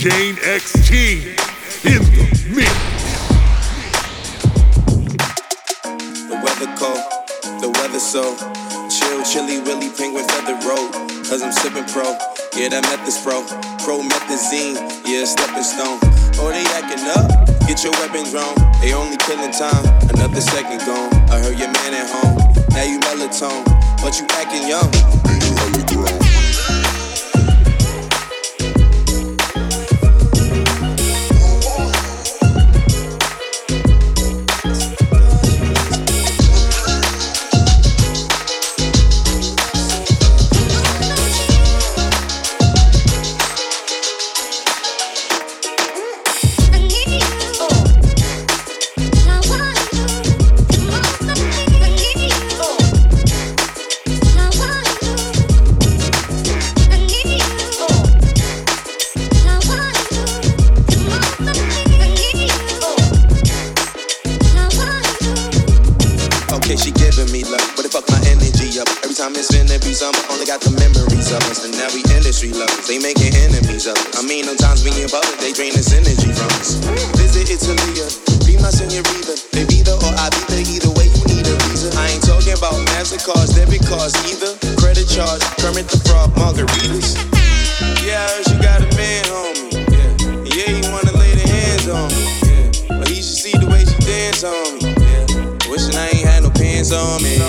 Jane XT in the mix. The weather cold, the weather so chill, chilly, willy, penguin feather road. Cause I'm sipping pro, yeah, that meth is pro. Promethazine, yeah, stepping stone. Oh, they acting up, get your weapons wrong. They only killing time, another second gone. I heard your man at home, now you melatonin, but you acting young. some, only got the memories of us. And now we industry lovers, they making enemies of us. I mean, sometimes being public, they drain this energy from us. Visit Italia, be my senorita. They either or I be the either way, you need a visa. I ain't talking about MasterCards, debit cards either. Credit charge, Kermit the Frog, margaritas. Yeah, I heard you got a man, homie. Yeah, yeah he wanna lay the hands on me. Yeah. But he should see the way she dance on me. Yeah. Wishing I ain't had no pants on me.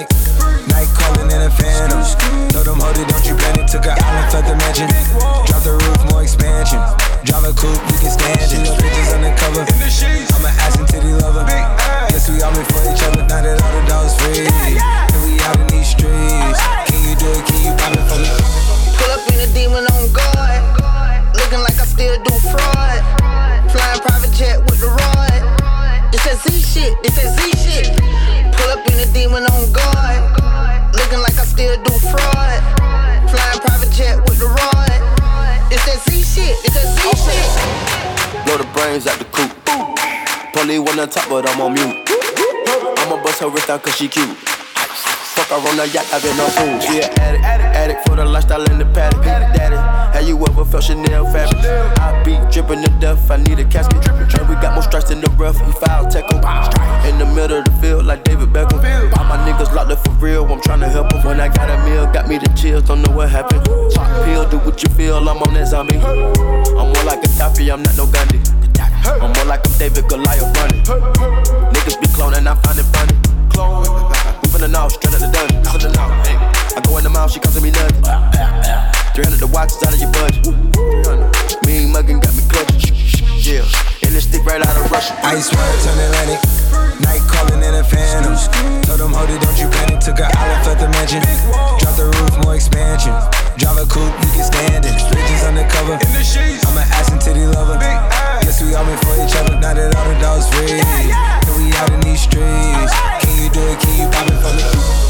Atlantic. Night calling in a phantom. Told them, hold it, don't you panic. Took an island, felt the mansion. Drop the roof, more expansion. Drive a coupe, we can stand it. No bitches undercover. I'm an ass and titty lover. Guess we all meant for each other. Now that all the dogs free. And we out in these streets. Can you do it? Can you pop it for me? Pull up in a demon on guard. Looking like I still do fraud. Flying private jet with the rod. This that Z shit, this that Z shit. Pull up in a demon on guard. Looking like I still do fraud. Flying private jet with the rod. It's that Z shit, it's that Z shit. Blow the brains out the coop. Polly one on top, but I'm on mute. I'ma bust her wrist down cause she cute. Fuck her on the yacht, I've been on food. She an addict, addict for the lifestyle in the paddock. Daddy, have you ever felt Chanel fabric? I be dripping to death, I need a casket. And we got more strikes in the rough, he foul tackle. In the middle of the field, like David Beckham. All my niggas locked up for real, I'm tryna help them. When I got a meal, got me the chills, don't know what happened. Pop pill, do what you feel, I'm on that zombie. I'm more like a Gaddafi, I'm not no Gandhi. I'm more like I'm David Goliath running. Niggas be cloning, I find it funny. Clone. We finna know, straight out the dungeon. I go in the mouth, she comes to me nothing. 300 the watch is out of your budget. 300. Mean muggin' got me clutching. Yeah, and this stick right out of Russia. Ice words on Atlantic. Night calling in a phantom. Told them, hold it, don't you panic. Took an island, felt the mansion. Drop the roof, more expansion. Drive a coupe, you can stand it. Bridges undercover. I'm an ass and titty lover. Guess we all meant for each other. Now that all the dogs free. And we out in these streets. Can you do it? Can you pop it for me?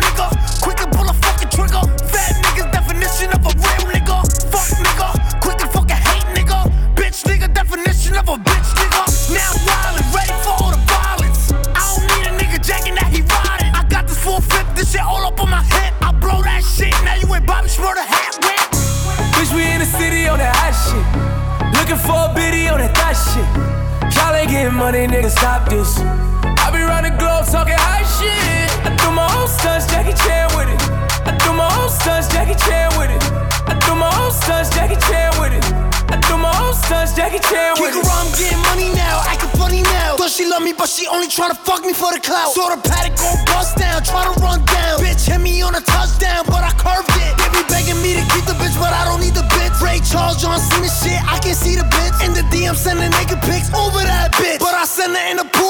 money, nigga, stop this. I be round the globe talking high shit. I do my own stunts, Jackie Chan with it. I do my own stunts, Jackie Chan with it. I do my own stunts, Jackie Chan with it. I do my own stunts, Jackie Chan with Kick it. around, I'm getting money now, acting funny now. Thought she love me, but she only tryna fuck me for the clout. Saw the paddock go bust down, try to run down. Bitch hit me on a touchdown, but I curved it. They be begging me to keep the bitch, but I don't need the bitch. Ray Charles, John Cena shit, I can see the bitch. In the DM, sending naked pics over that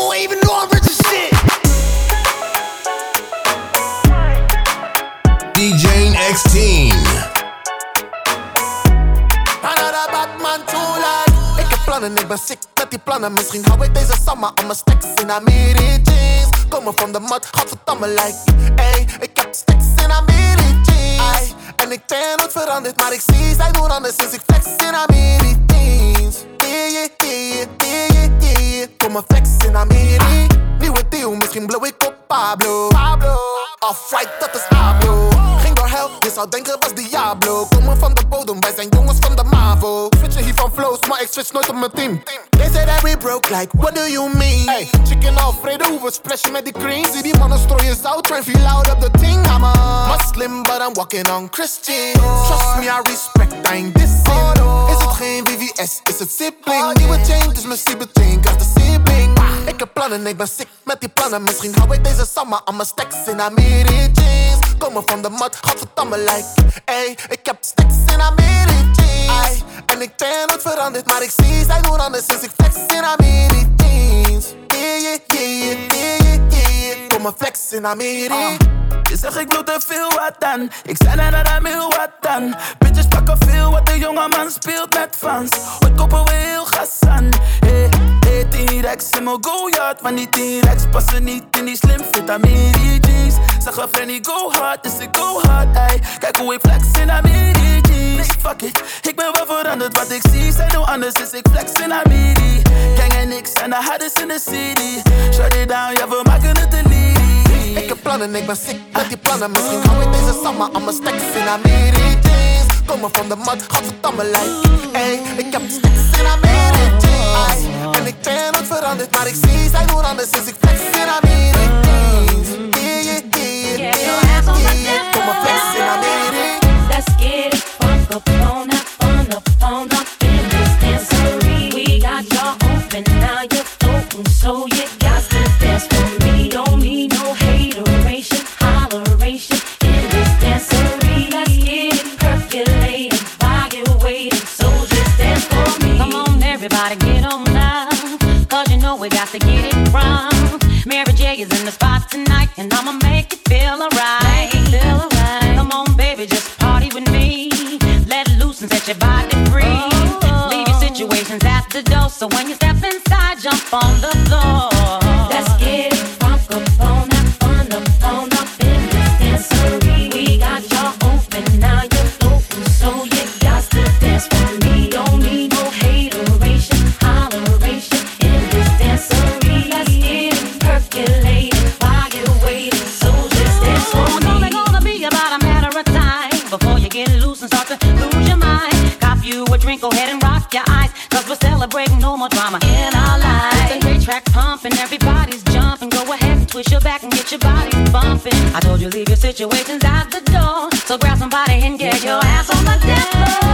her in the pool, even though I'm rich as shit. DJ X-Teen. Another Batman too like Ik heb plannen, ik ben sick met die plannen. Misschien hou ik deze summer al mijn stacks in Amiri jeans Komen van de mat, godverdamme like Ey, ik heb stacks in Amiri Ay, En ik ben nooit veranderd, maar ik zie zij doen anders Sinds ik flex in Amiri jeans yeah, yeah, yeah, yeah Kom maar flex in Amiri Nieuwe deal, misschien blow ik op Pablo Pablo Off-white, dat is Pablo. Ging door hell, je zou denken was Diablo. Komen van de bodem, wij zijn jongens van de MAVO. Switchen hier van flows, maar ik switch nooit op mijn team. They say that we broke, like what do you mean? Hey, chicken Alfredo, we splashen met die cream Zie die mannen strooien zout, train feel out op the ting I'm a Muslim, but I'm walking on Christian. Trust me, I respect, I ain't dissing. Is het geen VVS, is het sibling? Nieuwe chain, dus mijn sibling krijgt de sibling plannen, ik ben sick met die plannen. Misschien hou ik deze summer aan mijn stacks in Amiri jeans. Komen van de mat, godverdamme like. Ey, ik heb stacks in. Ay, en ik ben nooit veranderd, maar ik zie zij doen anders sinds ik flex in Amiri jeans. Yeah, yeah, yeah, yeah, yeah, yeah. Kom maar flex in Amiri. Je zegt ik wil te veel wat dan. Ik zei dat hij wil wat dan. Bitches pakken veel wat de jonge man speelt met fans. Ooit kopen we heel gas aan. Hey, hey, T-Rex in mijn go-yard. Want die T-Rex passen niet in die slim fit Amiri jeans. Zeg een Fanny go hard, dus ik go hard. Ey. Kijk hoe ik flex in Amiri jeans. Nee, fuck it, ik ben wel veranderd. Wat ik zie zijn hoe anders, dus ik flex in Amiri. Gang en niks en de hardest in the city. Shut it down, ja we maken het delete. Ik heb plannen, ik ben sick met die plannen. Misschien hou ik deze summer aan mijn stacks in Amiri jeans. Komen van de mat, godverdamme like. Ey, ik heb stacks in. Ay, en ik ben nooit veranderd, maar ik zie zij doen anders sinds ik flex in Amiri jeans. Yeah, yeah, yeah, yeah, yeah. Kom maar flex in. Let's get it funk up on everybody, get on now. Cause you know we got to get it wrong. Mary J is in the spot tonight, and I'ma make you feel alright. Feel alright. Come on, baby, just party with me. Let loose and set your body free. Oh. Leave your situations at the door, so when you step inside, jump on the floor. More drama in our lives. A great track pumping, everybody's jumping. Go ahead and twist your back and get your body bumping. I told you leave your situations at the door. So grab somebody and get your ass on the dance floor.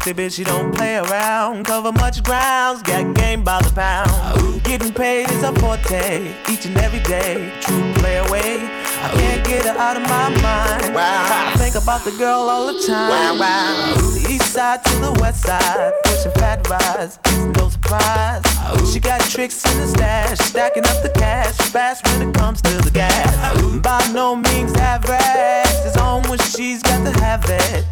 Strictly bitch, you don't play around. Cover much grounds, got game by the pound. Getting paid is a forte, each and every day. True play away. I can't get her out of my mind. I think about the girl all the time. The east side to the west side, pushing fat rides, no surprise. She got tricks in the stash, stacking up the cash, fast when it comes to the gas. By no means average, it's on when she's got to have it.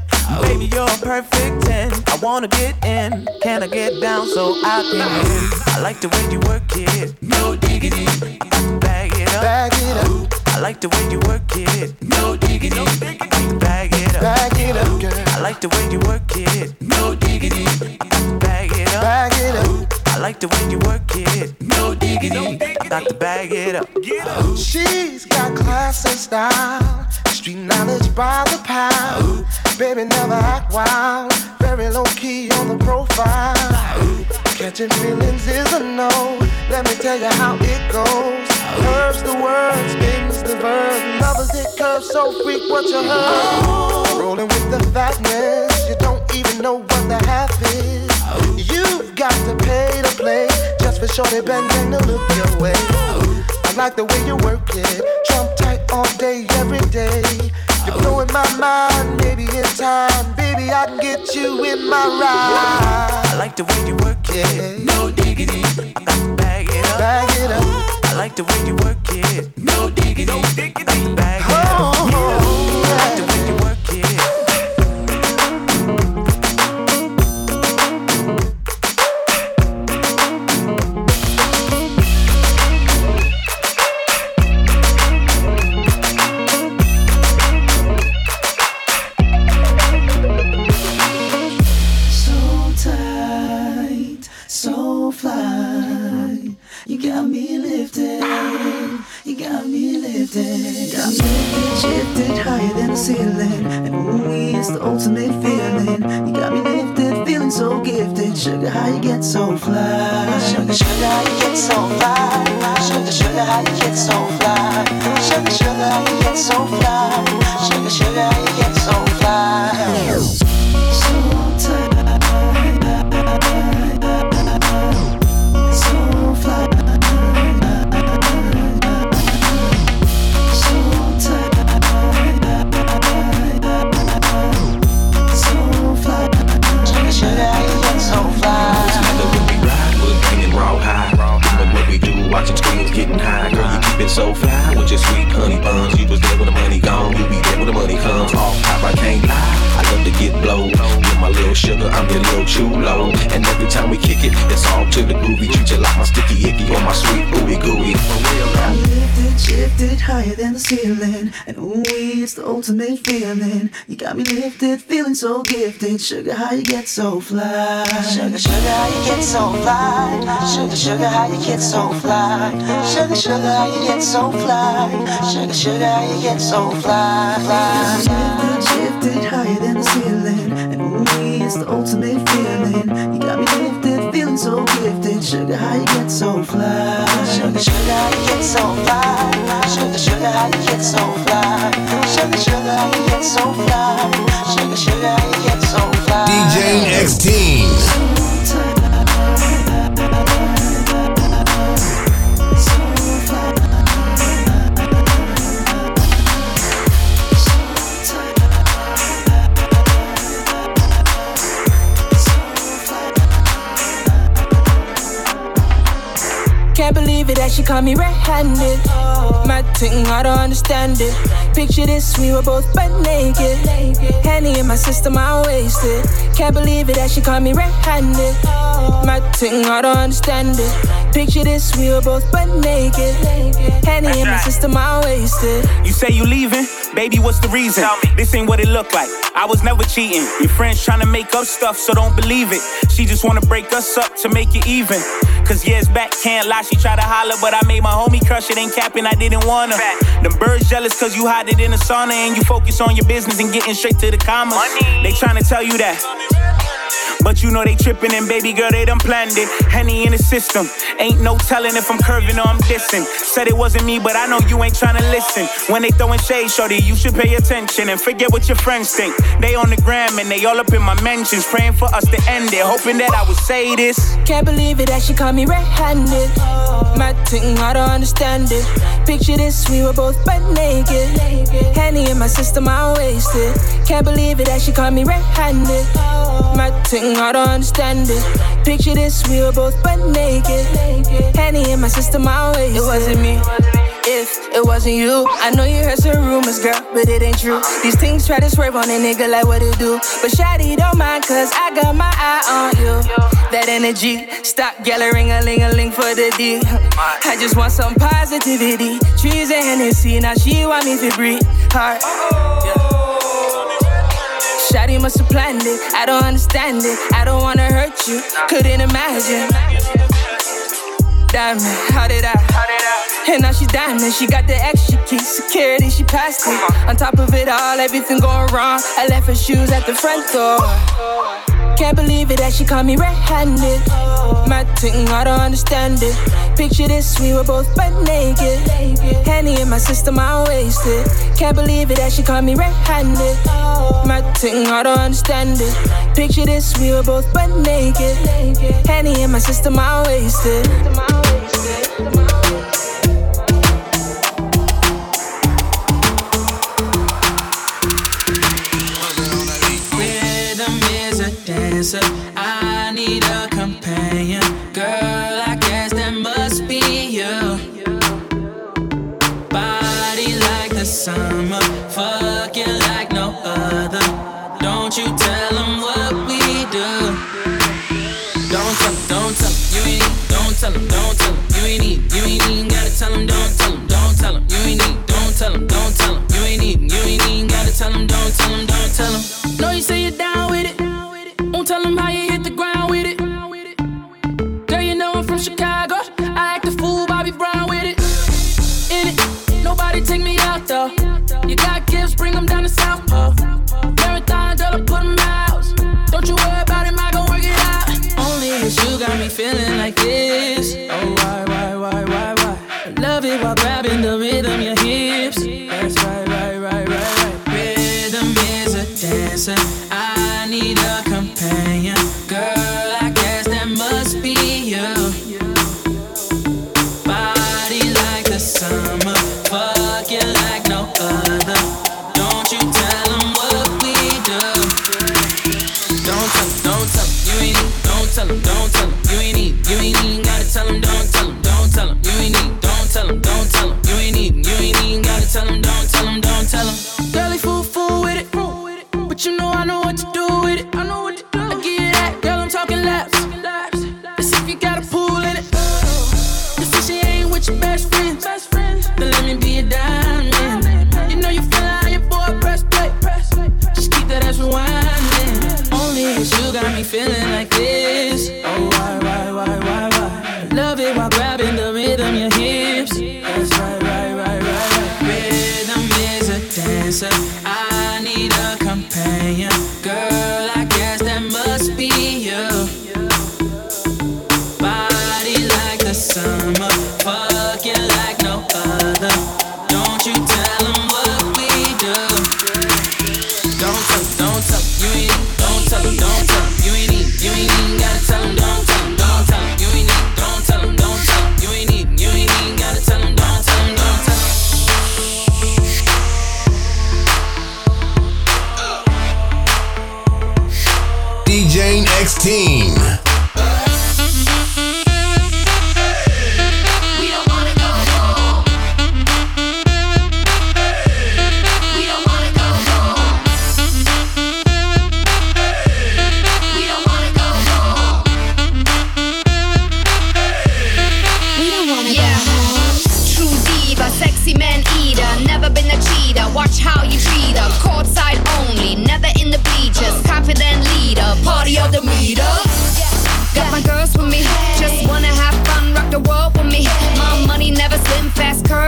Baby, you're a perfect 10. I wanna get in. Can I get down so I can win? I like the way you work it. No diggity. I got to bag it up. Bag it up. I like the way you work it. No diggity. I got to bag it up. Bag it up, girl. I like the way you work it. No diggity. I got to bag it up. Bag it up. I like the way you work it. No diggity. I got to bag it up. She's got class and style, street knowledge by the pound. Baby never act wild, very low key on the profile. Catching feelings is a no. Let me tell you how it goes. Curves the words, spins the verb. Lovers it curves so freak what you heard. Rolling with the fatness, you don't even know what the half is. You've got to pay to play just for shorty bang bang to look your way. I like the way you work it, all day, every day. You're blowing my mind, maybe in time, baby I can get you in my ride. I like the way you work it. No diggity. I got to bag it up. Bag it up. I like the way you work it. No diggity. I got to bag it up. I like shifted. Got me shifted higher than the ceiling. And ooh, it's the ultimate feeling. You got me lifted, feeling so gifted. Sugar, how you get so fly? Sugar, sugar, how you get so fly? Sugar, sugar, how you get so fly? Sugar, sugar, how you get so fly? Sugar, sugar, how you get so fly? Sugar, I'm your little chulo. And every time we kick it, it's all to the groovy. Treat you like my sticky icky or my sweet ooey gooey. For real now. Lifted, shifted higher than the ceiling. And ooh, it's the ultimate feeling. You got me lifted, feeling so gifted. Sugar, how you get so fly? Sugar, sugar, how you get so fly? Sugar, sugar, how you get so fly? Sugar, sugar, how you get so fly? Sugar, sugar, how you get so fly? fly. Lifted, shifted higher than the ceiling. It's the ultimate feeling. You got me lifted, feeling so gifted. Sugar, how you get so fly? Sugar, sugar, how you get so fly? Sugar, sugar, how you get so fly? Sugar, sugar, how you get so fly? Sugar, sugar, how you get so fly? DJ X. believe that she caught me red-handed. My thing, I don't understand it. Picture this, we were both butt naked. Henny in my system, I wasted. Can't believe it that she caught me red-handed. My thing, I don't understand it. Picture this, we were both butt naked. Henny in my system, I wasted. You say you leaving? Baby, what's the reason? This ain't what it look like. I was never cheating. Your friends trying to make up stuff, so don't believe it. She just wanna break us up to make it even. Cause years back, can't lie, she tried to holler, but I made my homie crush it. Ain't capping, I didn't wanna. Them birds jealous cause you hide it in the sauna and you focus on your business and getting straight to the commas. They trying to tell you that. But you know they tripping and baby girl, they done planned it. Henny in the system. Ain't no telling if I'm curving or I'm dissing. Said it wasn't me, but I know you ain't trying to listen. When they throwing shade, shorty, you should pay attention and forget what your friends think. They on the gram and they all up in my mentions, praying for us to end it, hoping that I would say this. Can't believe it that she caught me red-handed. My thing, I don't understand it. Picture this, we were both butt naked. Henny in my system, I wasted. Can't believe it that she caught me red-handed. My thing, I don't understand it. Picture this, we were both butt naked. Henny in my system, I wasted. It wasn't me. If it wasn't you, I know you heard some rumors, girl, but it ain't true. These things try to swerve on a nigga like what it do. But Shawty don't mind, cause I got my eye on you. That energy, stop yelling a ling a ling for the D. I just want some positivity. Trees and Hennessy, now she want me to breathe hard. Shawty must have planned it. I don't understand it. I don't wanna hurt you. Couldn't imagine. Diamond, how did I? And now she diamond, she got the extra key. Security, she passed it. On top of it all, everything going wrong. I left her shoes at the front door. Can't believe it that she caught me red-handed. My thing, I don't understand it. Picture this, we were both butt naked. Henny in my system, I wasted. Can't believe it that she caught me red-handed. My thing, I don't understand it. Picture this, we were both butt naked. Henny in my system, I wasted. A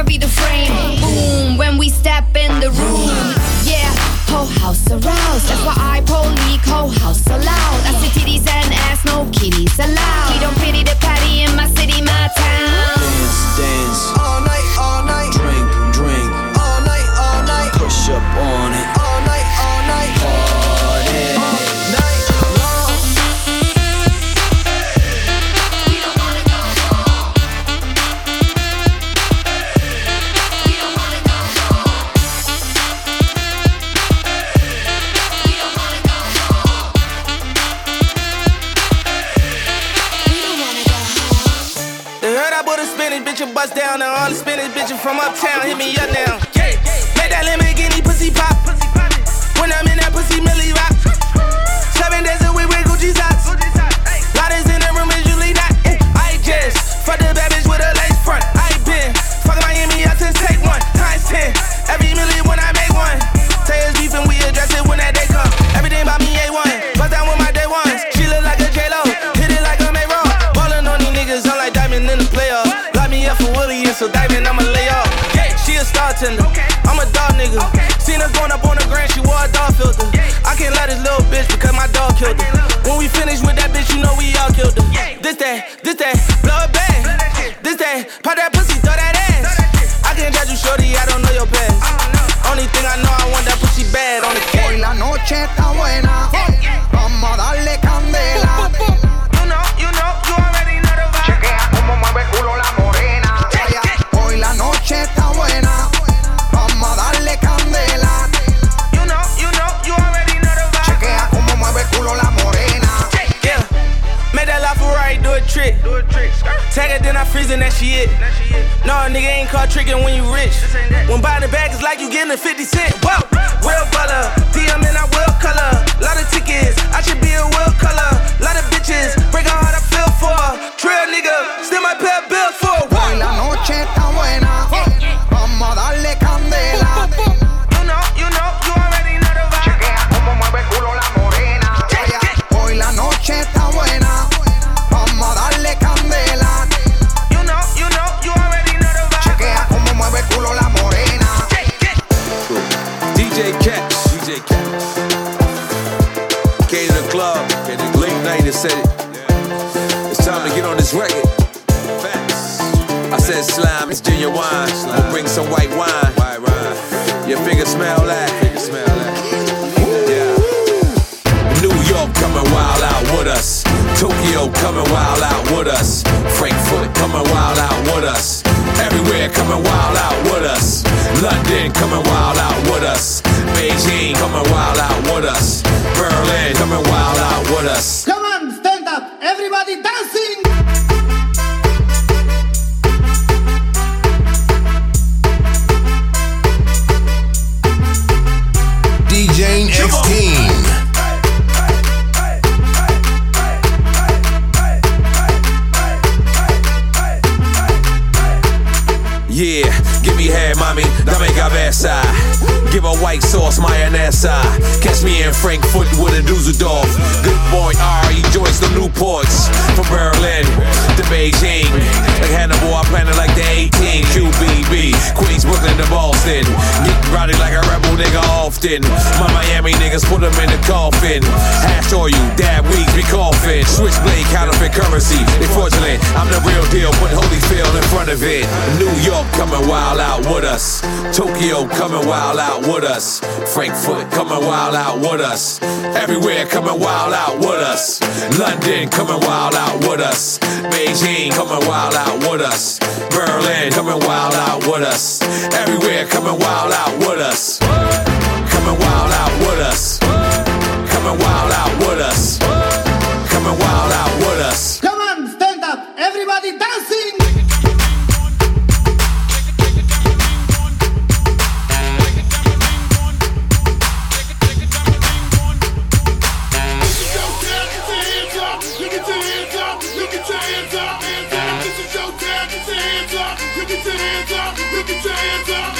Be the frame. Boom, when we step in the room. Yeah, whole house aroused. That's why I police, whole house allowed. That's the titties and ass, no kitties allowed. Tag it, then I freeze and that she it. No, nigga ain't caught tricking when you rich. When buying the bag, it's like you getting a 50 cent. Whoa, real baller. DM and I will color. Lot of tickets, I should be a will color. Lot of bitches, break a heart I feel for. her. Trail nigga, still my said it. It's time to get on this record. I said slime, it's genuine. We'll bring some white wine. Your fingers smell that. New York coming wild out with us. Tokyo coming wild out with us. Frankfurt coming wild out with us. Everywhere coming wild Boston. Get rowdy like a rebel nigga often. My Miami niggas put them in the coffin. Hash oil, dab weeds, be coughing. Switchblade, counterfeit currency. They fraudulent. I'm the real deal, put Holyfield in front of it. New York coming wild out with us. Tokyo coming wild out with us. Frankfurt coming wild out with us. Everywhere coming wild out with us. London coming wild out with us. Beijing coming wild out with us. Berlin coming wild out with us. Everywhere coming wild out with us. Coming wild out with us. Coming wild out with us. Coming wild out with us. Come on, stand up, everybody dancing. DJ X Teen.